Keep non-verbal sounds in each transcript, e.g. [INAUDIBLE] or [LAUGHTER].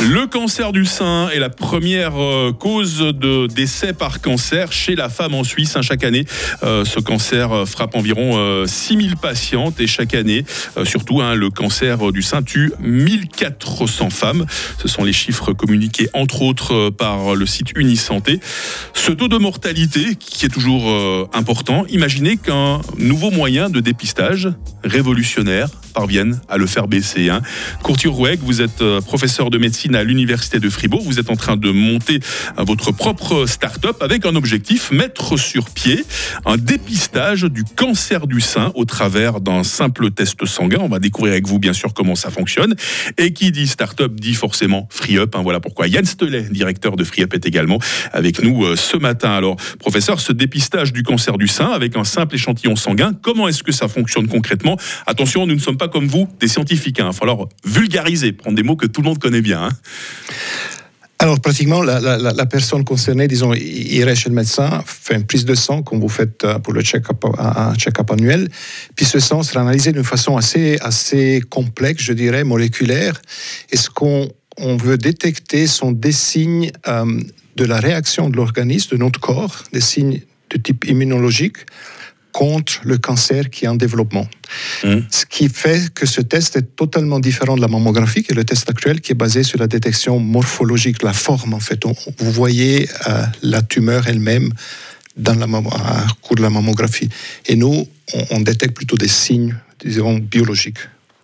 Le cancer du sein est la première euh, cause de décès par cancer chez la femme en Suisse. Hein, chaque année, euh, ce cancer euh, frappe environ 6000 patientes et chaque année, surtout, hein, le cancer du sein tue 1400 femmes. Ce sont les chiffres communiqués entre autres par le site Unisanté. Ce taux de mortalité qui est toujours important, imaginez qu'un nouveau moyen de dépistage révolutionnaire parvienne à le faire baisser. Hein. Courtier Roueg, vous êtes professeur de médecine à l'Université de Fribourg. Vous êtes en train de monter votre propre start-up avec un objectif, mettre sur pied un dépistage du cancer du sein au travers d'un simple test sanguin. On va découvrir avec vous, bien sûr, comment ça fonctionne. Et qui dit start-up dit forcément FreeUp. Hein. Voilà pourquoi Yann Stelet, directeur de FreeUp, est également avec nous euh, ce matin. Alors, professeur, ce dépistage du cancer du sein avec un simple échantillon sanguin, comment est-ce que ça fonctionne concrètement? Attention, nous ne sommes pas comme vous, des scientifiques. Hein. Il va falloir vulgariser, prendre des mots que tout le monde connaît bien. Hein. Alors, pratiquement, la, personne concernée, disons, irait chez le médecin, fait une prise de sang, comme vous faites euh, pour le check-up, un check-up annuel. Puis ce sang sera analysé d'une façon assez, assez complexe, je dirais, moléculaire. Et ce qu'on on veut détecter sont des signes euh, de la réaction de l'organisme, de notre corps, des signes de type immunologique, contre le cancer qui est en développement. Mmh. Ce qui fait que ce test est totalement différent de la mammographie, qui est le test actuel, qui est basé sur la détection morphologique, la forme en fait. vous voyez euh, la tumeur elle-même dans la, au cours de la mammographie. Et nous, on, détecte plutôt des signes, disons, biologiques.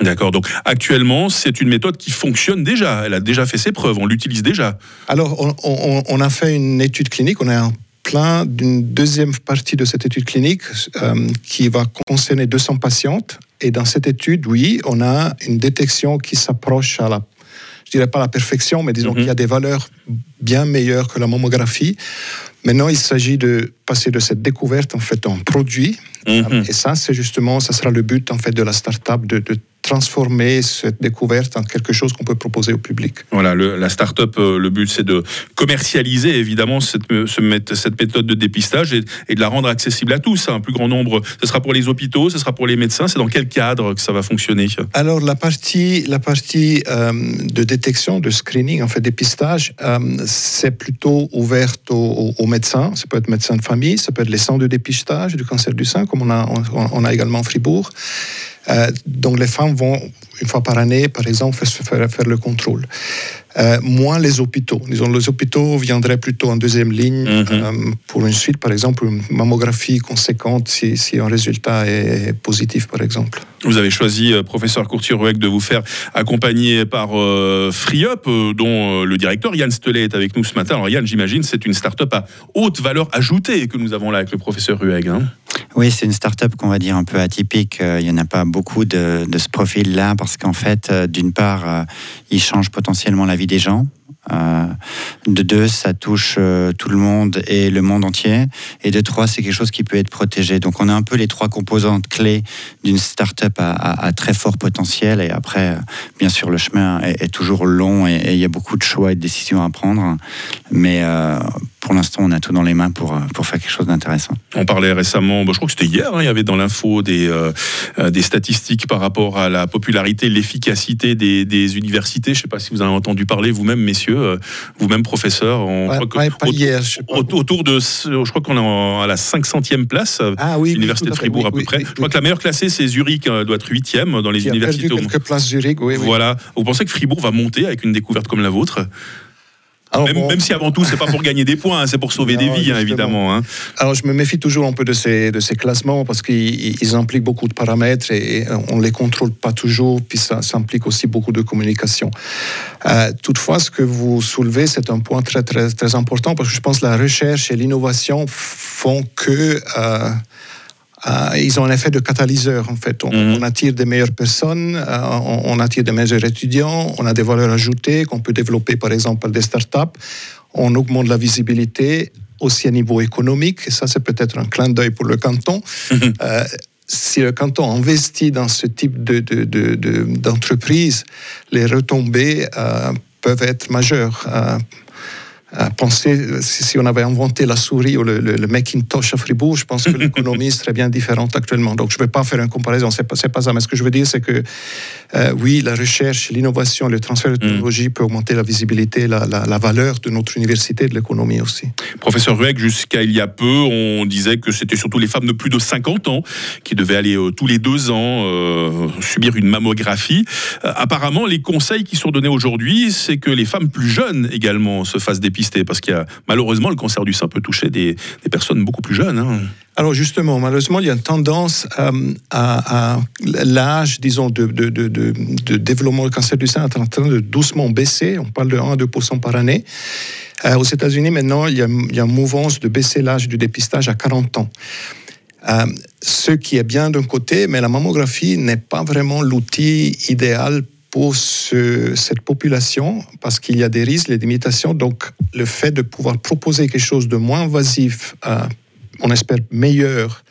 D'accord. Donc actuellement, c'est une méthode qui fonctionne déjà. Elle a déjà fait ses preuves. On l'utilise déjà. Alors, on, on, a fait une étude clinique. On a plein d'une deuxième partie de cette étude clinique euh, qui va concerner 200 patientes. Et dans cette étude, oui, on a une détection qui s'approche à la, je dirais pas la perfection, mais disons mhm. qu'il y a des valeurs bien meilleures que la mammographie. Maintenant, il s'agit de passer de cette découverte en fait en produit. Mhm. Et ça, c'est justement, ça sera le but en fait de la start-up de, de transformer cette découverte en quelque chose qu'on peut proposer au public. Voilà, la start-up, euh, le but c'est de commercialiser évidemment cette, cette méthode de dépistage et, de la rendre accessible à tous, à un plus grand nombre. Ce sera pour les hôpitaux, ce sera pour les médecins. C'est dans quel cadre que ça va fonctionner? Alors la partie, la partie euh, de détection, de screening, en fait dépistage, euh, c'est plutôt ouverte aux, médecins. Ça peut être médecin de famille, ça peut être les centres de dépistage du cancer du sein, comme on a, on a également Fribourg. Euh, donc les femmes vont une fois par année, par exemple, faire, faire le contrôle. Euh, moins les hôpitaux. Disons, les hôpitaux viendraient plutôt en deuxième ligne mhm. euh, pour une suite, par exemple, une mammographie conséquente si, si, un résultat est positif, par exemple. Vous avez choisi, professeur Courtier-Rouec, de vous faire accompagner par FreeUp, dont le directeur Yann Stelet est avec nous ce matin. Alors Yann, j'imagine, c'est une start-up à haute valeur ajoutée que nous avons là avec le professeur Rueg. Hein. Oui, c'est une start-up qu'on va dire un peu atypique. Il n'y en a pas beaucoup de, ce profil-là parce qu'en fait, euh, d'une part, euh, il change potentiellement la vie des gens. Euh, de deux, ça touche tout le monde et le monde entier. Et de trois, c'est quelque chose qui peut être protégé. Donc on a un peu les trois composantes clés d'une start-up à, très fort potentiel. Et après, bien sûr, le chemin est, toujours long et, il y a beaucoup de choix et de décisions à prendre. Mais pour l'instant, on a tout dans les mains pour, euh, pour faire quelque chose d'intéressant. On parlait récemment, je crois que c'était hier, hein, il y avait dans l'info des, euh, euh, des statistiques par rapport à la popularité, l'efficacité des, des, universités. Je ne sais pas si vous en avez entendu parler vous-même, messieurs, vous-même professeurs. autour de, je crois qu'on est à la 500e place, ah, oui, l'université de Fribourg à peu près. je crois que la meilleure classée, c'est Zurich, doit être 8e dans les universités. A quelques places Zurich, oui. Voilà. Vous pensez que Fribourg va monter avec une découverte comme la vôtre? Même, si avant tout, c'est pas pour gagner des points, hein, c'est pour sauver [LAUGHS] des vies, hein, évidemment. Hein. Alors, je me méfie toujours un peu de ces, de ces classements parce qu'ils impliquent beaucoup de paramètres et on les contrôle pas toujours, puis ça, implique aussi beaucoup de communication. Euh, toutefois, ce que vous soulevez, c'est un point très, très, très important parce que je pense que la recherche et l'innovation font que euh, euh, ils ont un effet de catalyseur en fait. On, mhm. attire des meilleures personnes, euh, on, attire des meilleurs étudiants, on a des valeurs ajoutées qu'on peut développer par exemple par des startups, on augmente la visibilité aussi à niveau économique, et ça c'est peut-être un clin d'œil pour le canton. Mhm. Euh, si le canton investit dans ce type d'entreprise, de, de, les retombées peuvent être majeures. Penser, si, on avait inventé la souris ou le, Macintosh à Fribourg, je pense que [LAUGHS] l'économie serait bien différente actuellement. Donc je ne vais pas faire une comparaison, ce n'est pas, pas, ça. Mais ce que je veux dire, c'est que euh, oui, la recherche, l'innovation, le transfert de mm. technologie peut augmenter la visibilité, la, la, valeur de notre université et de l'économie aussi. Professeur Rueck, jusqu'à il y a peu, on disait que c'était surtout les femmes de plus de 50 ans qui devaient aller euh, tous les deux ans euh, subir une mammographie. apparemment, les conseils qui sont donnés aujourd'hui, c'est que les femmes plus jeunes également se fassent dépister, parce qu'il y a malheureusement le cancer du sein peut toucher des, personnes beaucoup plus jeunes. Hein. Alors justement, malheureusement, il y a une tendance euh, à, l'âge, disons, de, développement du cancer du sein est en train de doucement baisser. On parle de 1 à 2 par année. Euh, aux États-Unis, maintenant, il y, a, il une mouvance de baisser l'âge du dépistage à 40 ans. Euh, ce qui est bien d'un côté, mais la mammographie n'est pas vraiment l'outil idéal pour cette population parce qu'il y a des risques, des limitations. Donc, le fait de pouvoir proposer quelque chose de moins invasif, on espère meilleur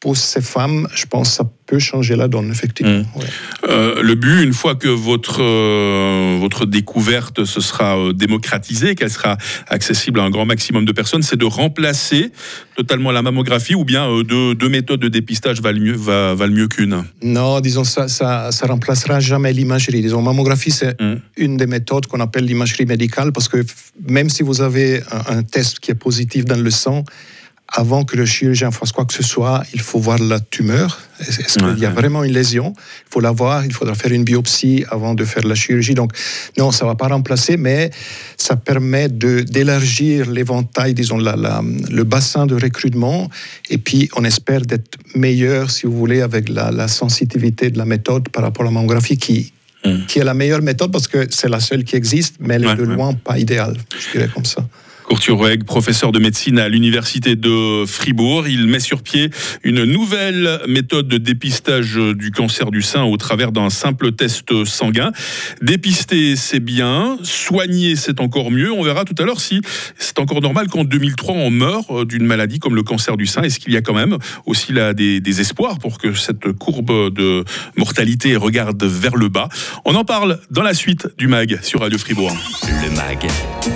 pour ces femmes, je pense que ça peut changer la donne, effectivement. Mmh. Euh, le but, une fois que votre, euh, votre découverte se sera euh, démocratisée, qu'elle sera accessible à un grand maximum de personnes, c'est de remplacer totalement la mammographie ou bien deux, deux, méthodes de dépistage valent mieux, valent mieux qu'une? Non, disons, ça, ça, ça remplacera jamais l'imagerie. Disons, mammographie, c'est mmh. une des méthodes qu'on appelle l'imagerie médicale parce que même si vous avez un, un test qui est positif dans le sang, avant que le chirurgien fasse quoi que ce soit, il faut voir la tumeur. Est-ce qu'il y a vraiment une lésion? Il faut la voir, il faudra faire une biopsie avant de faire la chirurgie. Donc, non, ça ne va pas remplacer, mais ça permet d'élargir l'éventail, disons, la, le bassin de recrutement. Et puis, on espère d'être meilleur, si vous voulez, avec la, sensitivité de la méthode par rapport à la mammographie qui, hmm. qui est la meilleure méthode parce que c'est la seule qui existe, mais elle est de loin pas idéale, je dirais comme ça. Courturoeg, professeur de médecine à l'université de Fribourg, il met sur pied une nouvelle méthode de dépistage du cancer du sein au travers d'un simple test sanguin. Dépister, c'est bien. Soigner, c'est encore mieux. On verra tout à l'heure si c'est encore normal qu'en 2003, on meurt d'une maladie comme le cancer du sein. Est-ce qu'il y a quand même aussi là des, espoirs pour que cette courbe de mortalité regarde vers le bas? On en parle dans la suite du MAG sur Radio Fribourg. Le MAG,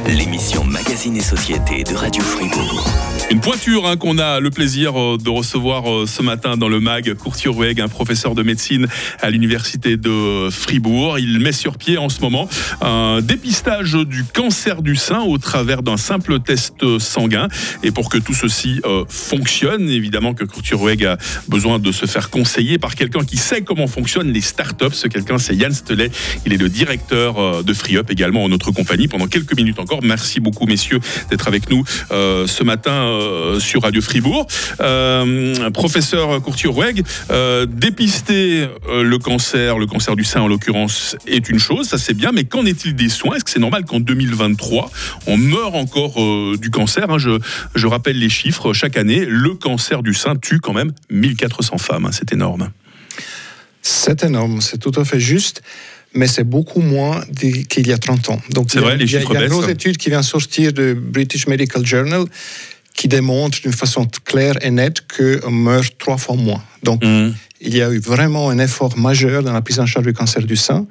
l'émission Magazine Société de Radio Fribourg. Une pointure hein, qu'on a le plaisir euh, de recevoir euh, ce matin dans le MAG, Courtier-Rueg, un professeur de médecine à l'université de Fribourg. Il met sur pied en ce moment un dépistage du cancer du sein au travers d'un simple test sanguin. Et pour que tout ceci euh, fonctionne, évidemment que Courtier-Rueg a besoin de se faire conseiller par quelqu'un qui sait comment fonctionnent les startups. Ce quelqu'un, c'est Yann Stelet. Il est le directeur de FreeUp également en notre compagnie pendant quelques minutes encore. Merci beaucoup, messieurs, d'être avec nous euh, ce matin euh, sur Radio Fribourg. Euh, professeur Courtier-Roueg, dépister le cancer, le cancer du sein en l'occurrence, est une chose, ça c'est bien, mais qu'en est-il des soins? Est-ce que c'est normal qu'en 2023, on meurt encore du cancer? Hein? je, rappelle les chiffres, chaque année, le cancer du sein tue quand même 1400 femmes, hein. c'est énorme. C'est énorme, c'est tout à fait juste mais c'est beaucoup moins qu'il y a 30 ans. Donc, c'est vrai, les chiffres Il y a, une grosse étude qui vient sortir de British Medical Journal qui démontre d'une façon claire et nette qu'on meurt trois fois moins. Donc, mm. il y a eu vraiment un effort majeur dans la prise en charge du cancer du sein.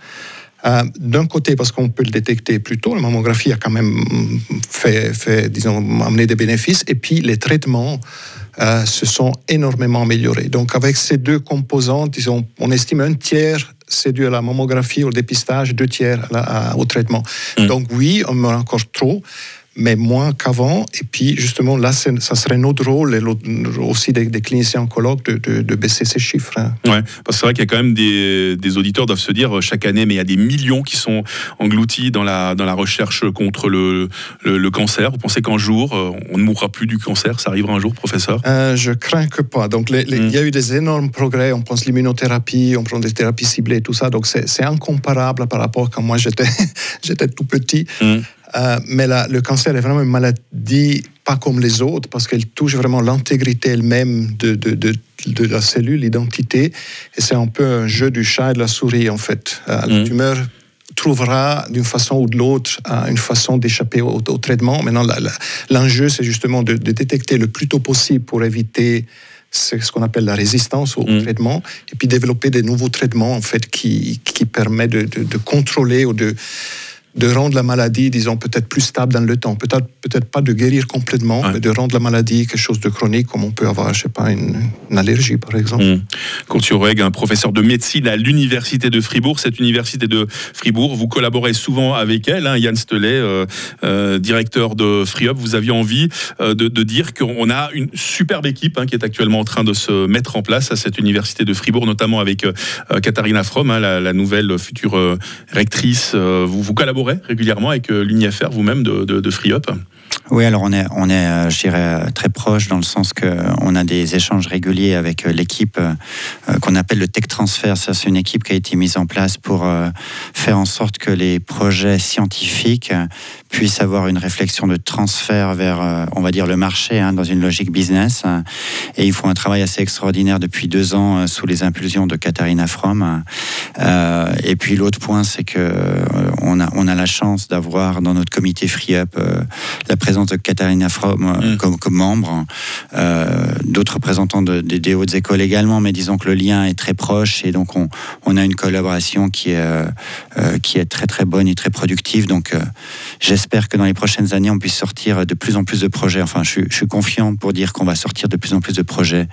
Euh, d'un côté, parce qu'on peut le détecter plus tôt, la mammographie a quand même fait, fait disons, amené des bénéfices, et puis les traitements euh, se sont énormément améliorés. Donc, avec ces deux composantes, disons, on estime un tiers c'est dû à la mammographie, au dépistage, deux tiers au traitement. Mm. Donc oui, on meurt encore trop mais moins qu'avant. Et puis, justement, là, ça serait notre rôle, et aussi des, cliniciens oncologues, de, de, baisser ces chiffres. Hein. Ouais, parce que c'est vrai qu'il y a quand même des, des, auditeurs doivent se dire chaque année, mais il y a des millions qui sont engloutis dans la, dans la recherche contre le, le, cancer. Vous pensez qu'un jour, euh, on ne mourra plus du cancer? Ça arrivera un jour, professeur? Euh, Je crains que pas. Donc, mm. il y a eu des énormes progrès. On pense l'immunothérapie, on prend des thérapies ciblées, tout ça. Donc, c'est incomparable par rapport à quand moi j'étais [LAUGHS] tout petit. Mm. Euh, mais le cancer est vraiment une maladie pas comme les autres parce qu'elle touche vraiment l'intégrité elle-même de, de, de, la cellule, l'identité. Et c'est un peu un jeu du chat et de la souris en fait. Euh, la mm. tumeur trouvera d'une façon ou de l'autre euh, une façon d'échapper au, traitement. Maintenant, l'enjeu, c'est justement de, détecter le plus tôt possible pour éviter ce qu'on appelle la résistance au mm. traitement, et puis développer des nouveaux traitements en fait qui, qui permettent de, de contrôler ou de de rendre la maladie, disons, peut-être plus stable dans le temps. Peut-être peut pas de guérir complètement, mais de rendre la maladie quelque chose de chronique, comme on peut avoir, je sais pas, une, allergie, par exemple. Mmh. un professeur de médecine à l'Université de Fribourg. Cette Université de Fribourg, vous collaborez souvent avec elle. Hein, Yann Stelet, euh, euh, directeur de FreeUp, vous aviez envie euh, de, dire qu'on a une superbe équipe hein, qui est actuellement en train de se mettre en place à cette Université de Fribourg, notamment avec Katharina Fromm, hein, la, nouvelle future rectrice. vous, vous collaborez régulièrement avec euh, l'UNIFR vous-même de, de, FreeUp oui, alors on est, on est euh, je dirais, euh, très proche dans le sens qu'on a des échanges réguliers avec l'équipe qu'on appelle le Tech Transfer. C'est une équipe qui a été mise en place pour faire en sorte que les projets scientifiques puissent avoir une réflexion de transfert vers, on va dire, le marché hein, dans une logique business. Et ils font un travail assez extraordinaire depuis deux ans sous les impulsions de Katharina Fromm. et puis l'autre point, c'est que on a, on a la chance d'avoir dans notre comité Free Up euh, la présence de Katharina Fromm euh, mm. comme, comme, membre, euh, d'autres représentants de, des hautes écoles également, mais disons que le lien est très proche et donc on, on a une collaboration qui est, qui est très très bonne et très productive. Donc j'espère que dans les prochaines années, on puisse sortir de plus en plus de projets. Enfin, je, je suis confiant pour dire qu'on va sortir de plus en plus de projets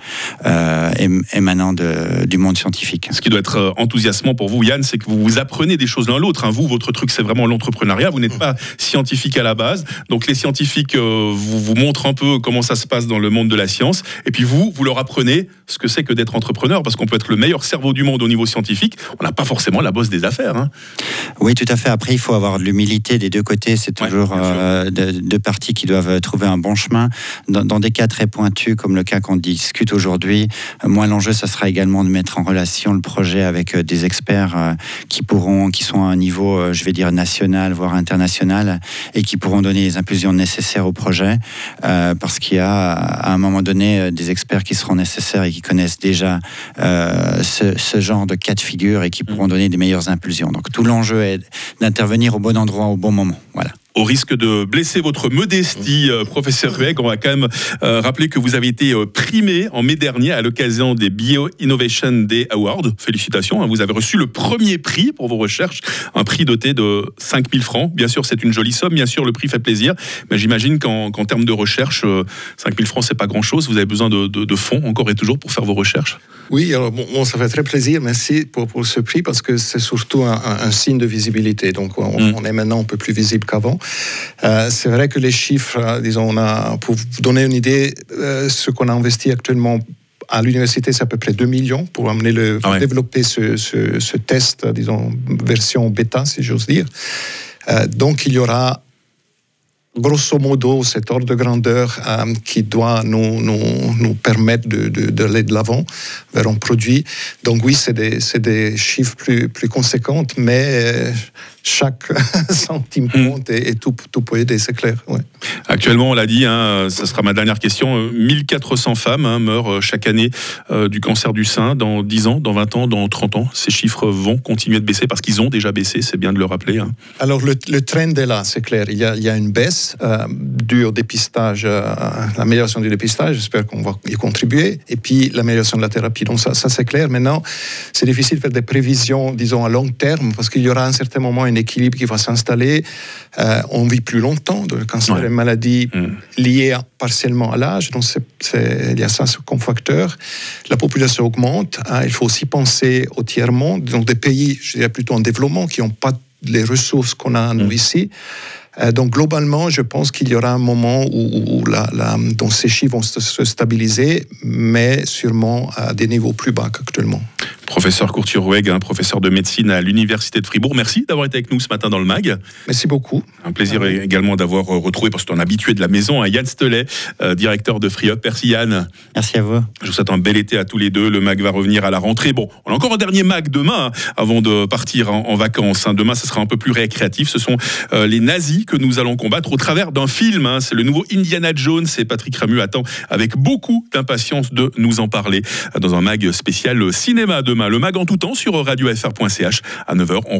émanant de, du monde scientifique. Ce qui doit être enthousiasmant pour vous, Yann, c'est que vous, vous apprenez des choses l'un l'autre. Hein. Vous, votre truc, c'est vraiment l'entrepreneuriat. Vous n'êtes pas scientifique à la base. Donc les scientifiques euh, vous, vous montrent un peu comment ça se passe dans le monde de la science. Et puis vous, vous leur apprenez ce que c'est que d'être entrepreneur. Parce qu'on peut être le meilleur cerveau du monde au niveau scientifique. On n'a pas forcément la bosse des affaires. Hein. Oui, tout à fait. Après, il faut avoir de l'humilité des deux côtés. C'est toujours euh, deux, parties qui doivent trouver un bon chemin. Dans, des cas très pointus, comme le cas qu'on discute aujourd'hui, euh, moi, l'enjeu, ça sera également de mettre en relation le projet avec des experts qui pourront, qui sont à un niveau, je vais dire, nationales, voire internationales, et qui pourront donner les impulsions nécessaires au projet, euh, parce qu'il y a à un moment donné euh, des experts qui seront nécessaires et qui connaissent déjà euh, ce, ce, genre de cas de figure et qui pourront mm. donner des meilleures impulsions. Donc tout l'enjeu est d'intervenir au bon endroit au bon moment. Voilà au risque de blesser votre modestie, euh, professeur Rueg, on va quand même euh, rappeler que vous avez été euh, primé en mai dernier à l'occasion des Bio Innovation Day Awards. Félicitations, hein, vous avez reçu le premier prix pour vos recherches, un prix doté de 5000 francs. Bien sûr, c'est une jolie somme, bien sûr, le prix fait plaisir, mais j'imagine qu'en termes de recherche, 5000 francs, c'est pas grand-chose. Vous avez besoin de, fonds encore et toujours pour faire vos recherches? Oui, alors bon, ça fait très plaisir, merci pour, pour ce prix, parce que c'est surtout un, signe de visibilité. Donc, on, mm. on est maintenant un peu plus visible qu'avant. Euh, c'est vrai que les chiffres, euh, disons, on a, pour vous donner une idée, euh, ce qu'on a investi actuellement à l'université, c'est à peu près 2 millions pour amener le, ah développer ce, ce, test, disons, version bêta, si j'ose dire. donc, il y aura grosso modo cet ordre de grandeur qui doit nous, nous, nous permettre d'aller de, de, de l'avant vers un produit. Donc oui, c'est des, des, chiffres plus, plus conséquents, mais chaque centime compte et, tout, tout, peut aider, c'est clair. Actuellement, on l'a dit, hein, ce sera ma dernière question, 1400 femmes hein, meurent euh, chaque année euh, du cancer du sein dans 10 ans, dans 20 ans, dans 30 ans. Ces chiffres vont continuer de baisser parce qu'ils ont déjà baissé, c'est bien de le rappeler. Hein. Alors le, le, trend est là, c'est clair. Il y, a, il y, a, une baisse euh, due au dépistage, euh, l'amélioration du dépistage, j'espère qu'on va y contribuer, et puis l'amélioration de la thérapie. Donc ça, ça c'est clair. Maintenant, c'est difficile de faire des prévisions, disons, à long terme, parce qu'il y aura à un certain moment un équilibre qui va s'installer. Euh, on vit plus longtemps, le cancer est une maladie mm. liée partiellement à l'âge, donc il y a ça comme facteur. La population augmente, hein. il faut aussi penser au tiers-monde, donc des pays, je dirais plutôt en développement, qui n'ont pas les ressources qu'on a nous mm. ici. Euh, donc globalement, je pense qu'il y aura un moment où, ces chiffres vont se stabiliser, mais sûrement à des niveaux plus bas qu'actuellement. Professeur Courtier-Roueg, un professeur de médecine à l'Université de Fribourg. Merci d'avoir été avec nous ce matin dans le MAG. Merci beaucoup. Un plaisir également d'avoir retrouvé, parce que un habitué de la maison, Yann Stelet, euh, directeur de FreeUp. Merci Yann. Merci à vous. Je vous souhaite un bel été à tous les deux. Le MAG va revenir à la rentrée. Bon, on a encore un dernier MAG demain, hein, avant de partir en, vacances. Hein. Demain, ce sera un peu plus récréatif. Ce sont euh, les nazis que nous allons combattre au travers d'un film. Hein. C'est le nouveau Indiana Jones et Patrick Ramu attend avec beaucoup d'impatience de nous en parler dans un MAG spécial cinéma Le MAG en tout temps sur radiofr.ch à 9h. On retourne